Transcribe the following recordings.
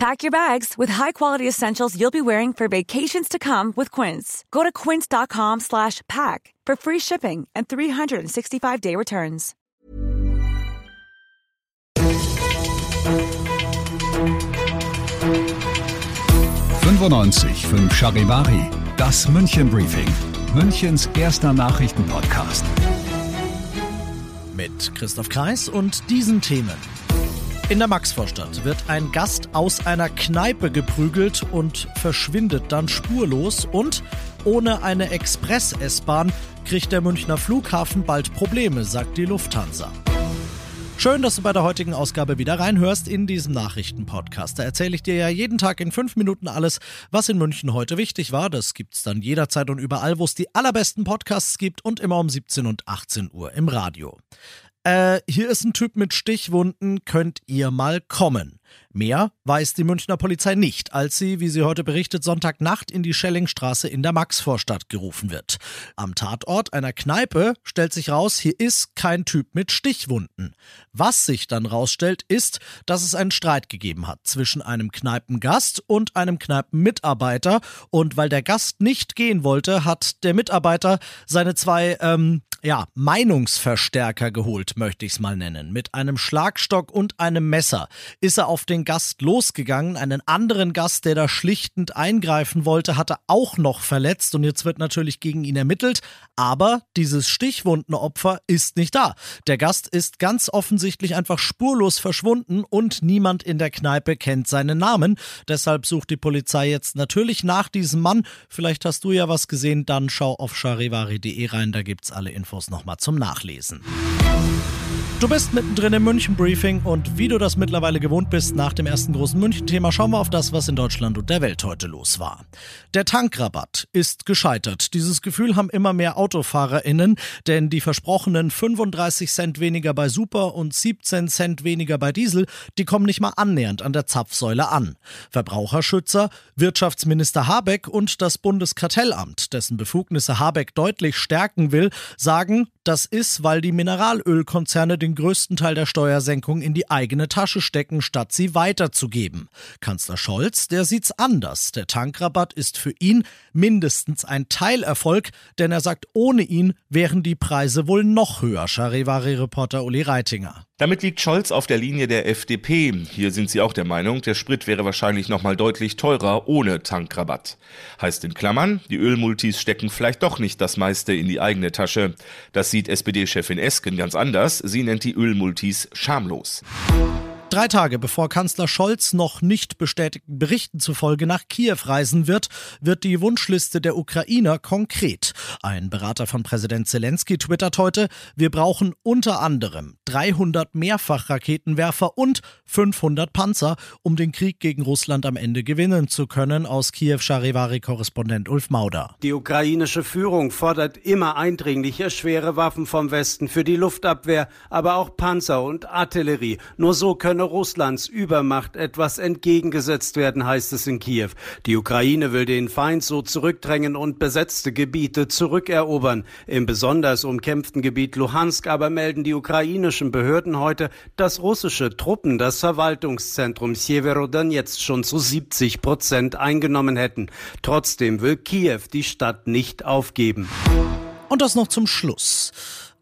Pack your bags with high-quality essentials you'll be wearing for vacations to come with Quince. Go to quince.com slash pack for free shipping and 365-day returns. 95 5 Charivari, das München Briefing, Münchens erster Nachrichtenpodcast. Mit Christoph Kreis und diesen Themen. In der Maxvorstadt wird ein Gast aus einer Kneipe geprügelt und verschwindet dann spurlos und ohne eine Express-S-Bahn kriegt der Münchner Flughafen bald Probleme, sagt die Lufthansa. Schön, dass du bei der heutigen Ausgabe wieder reinhörst in diesem Nachrichtenpodcast. Da erzähle ich dir ja jeden Tag in fünf Minuten alles, was in München heute wichtig war. Das gibt's dann jederzeit und überall, wo es die allerbesten Podcasts gibt und immer um 17 und 18 Uhr im Radio. Äh, hier ist ein Typ mit Stichwunden, könnt ihr mal kommen. Mehr weiß die Münchner Polizei nicht, als sie, wie sie heute berichtet, Sonntagnacht in die Schellingstraße in der Maxvorstadt gerufen wird. Am Tatort einer Kneipe stellt sich raus, hier ist kein Typ mit Stichwunden. Was sich dann rausstellt, ist, dass es einen Streit gegeben hat zwischen einem Kneipengast und einem Kneipenmitarbeiter. Und weil der Gast nicht gehen wollte, hat der Mitarbeiter seine zwei ähm, ja, Meinungsverstärker geholt, möchte ich es mal nennen. Mit einem Schlagstock und einem Messer ist er auf den Gast losgegangen. Einen anderen Gast, der da schlichtend eingreifen wollte, hatte auch noch verletzt und jetzt wird natürlich gegen ihn ermittelt. Aber dieses Stichwundenopfer ist nicht da. Der Gast ist ganz offensichtlich einfach spurlos verschwunden und niemand in der Kneipe kennt seinen Namen. Deshalb sucht die Polizei jetzt natürlich nach diesem Mann. Vielleicht hast du ja was gesehen, dann schau auf charivari.de rein, da gibt's alle Infos nochmal zum Nachlesen. Du bist mittendrin im München Briefing und wie du das mittlerweile gewohnt bist, nach dem ersten großen München-Thema schauen wir auf das, was in Deutschland und der Welt heute los war. Der Tankrabatt ist gescheitert. Dieses Gefühl haben immer mehr AutofahrerInnen, denn die versprochenen 35 Cent weniger bei Super und 17 Cent weniger bei Diesel, die kommen nicht mal annähernd an der Zapfsäule an. Verbraucherschützer, Wirtschaftsminister Habeck und das Bundeskartellamt, dessen Befugnisse Habeck deutlich stärken will, sagen, sagen, das ist, weil die Mineralölkonzerne den größten Teil der Steuersenkung in die eigene Tasche stecken, statt sie weiterzugeben. Kanzler Scholz, der sieht's anders. Der Tankrabatt ist für ihn mindestens ein Teilerfolg, denn er sagt, ohne ihn wären die Preise wohl noch höher. Charivari-Reporter Uli Reitinger. Damit liegt Scholz auf der Linie der FDP. Hier sind sie auch der Meinung, der Sprit wäre wahrscheinlich nochmal deutlich teurer ohne Tankrabatt. Heißt in Klammern, die Ölmultis stecken vielleicht doch nicht das meiste in die eigene Tasche. Das sieht SPD-Chefin Esken ganz anders. Sie nennt die Ölmultis schamlos. Drei Tage bevor Kanzler Scholz noch nicht bestätigten Berichten zufolge nach Kiew reisen wird, wird die Wunschliste der Ukrainer konkret. Ein Berater von Präsident Zelensky twittert heute, wir brauchen unter anderem 300 Mehrfachraketenwerfer und 500 Panzer, um den Krieg gegen Russland am Ende gewinnen zu können, aus Kiew Charivari-Korrespondent Ulf Mauder. Die ukrainische Führung fordert immer eindringlicher schwere Waffen vom Westen für die Luftabwehr, aber auch Panzer und Artillerie. Nur so können könne Russlands Übermacht etwas entgegengesetzt werden, heißt es in Kiew. Die Ukraine will den Feind so zurückdrängen und besetzte Gebiete zurückerobern. Im besonders umkämpften Gebiet Luhansk aber melden die ukrainischen Behörden heute, dass russische Truppen das Verwaltungszentrum Sjeverodon jetzt schon zu 70 Prozent eingenommen hätten. Trotzdem will Kiew die Stadt nicht aufgeben. Und das noch zum Schluss.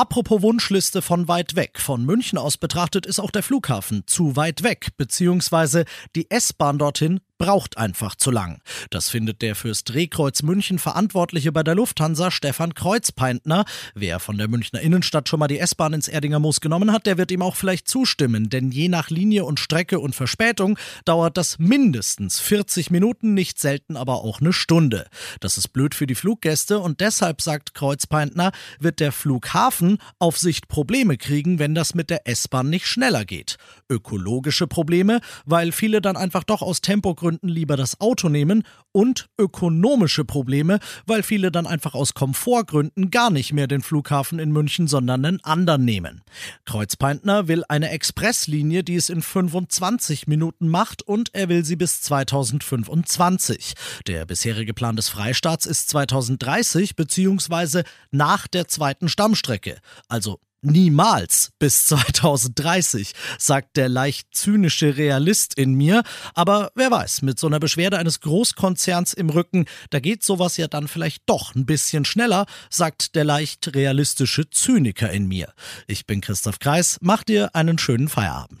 Apropos Wunschliste von weit weg. Von München aus betrachtet ist auch der Flughafen zu weit weg, beziehungsweise die S-Bahn dorthin braucht einfach zu lang. Das findet der fürs Drehkreuz München Verantwortliche bei der Lufthansa, Stefan Kreuzpeintner. Wer von der Münchner Innenstadt schon mal die S-Bahn ins Erdinger Moos genommen hat, der wird ihm auch vielleicht zustimmen, denn je nach Linie und Strecke und Verspätung dauert das mindestens 40 Minuten, nicht selten aber auch eine Stunde. Das ist blöd für die Fluggäste und deshalb, sagt Kreuzpeintner, wird der Flughafen auf Sicht Probleme kriegen, wenn das mit der S-Bahn nicht schneller geht. Ökologische Probleme, weil viele dann einfach doch aus Tempogründen Gründen lieber das Auto nehmen und ökonomische Probleme, weil viele dann einfach aus Komfortgründen gar nicht mehr den Flughafen in München, sondern einen anderen nehmen. Kreuzpeintner will eine Expresslinie, die es in 25 Minuten macht und er will sie bis 2025. Der bisherige Plan des Freistaats ist 2030 bzw. nach der zweiten Stammstrecke, also Niemals bis 2030, sagt der leicht zynische Realist in mir. Aber wer weiß, mit so einer Beschwerde eines Großkonzerns im Rücken, da geht sowas ja dann vielleicht doch ein bisschen schneller, sagt der leicht realistische Zyniker in mir. Ich bin Christoph Kreis, mach dir einen schönen Feierabend.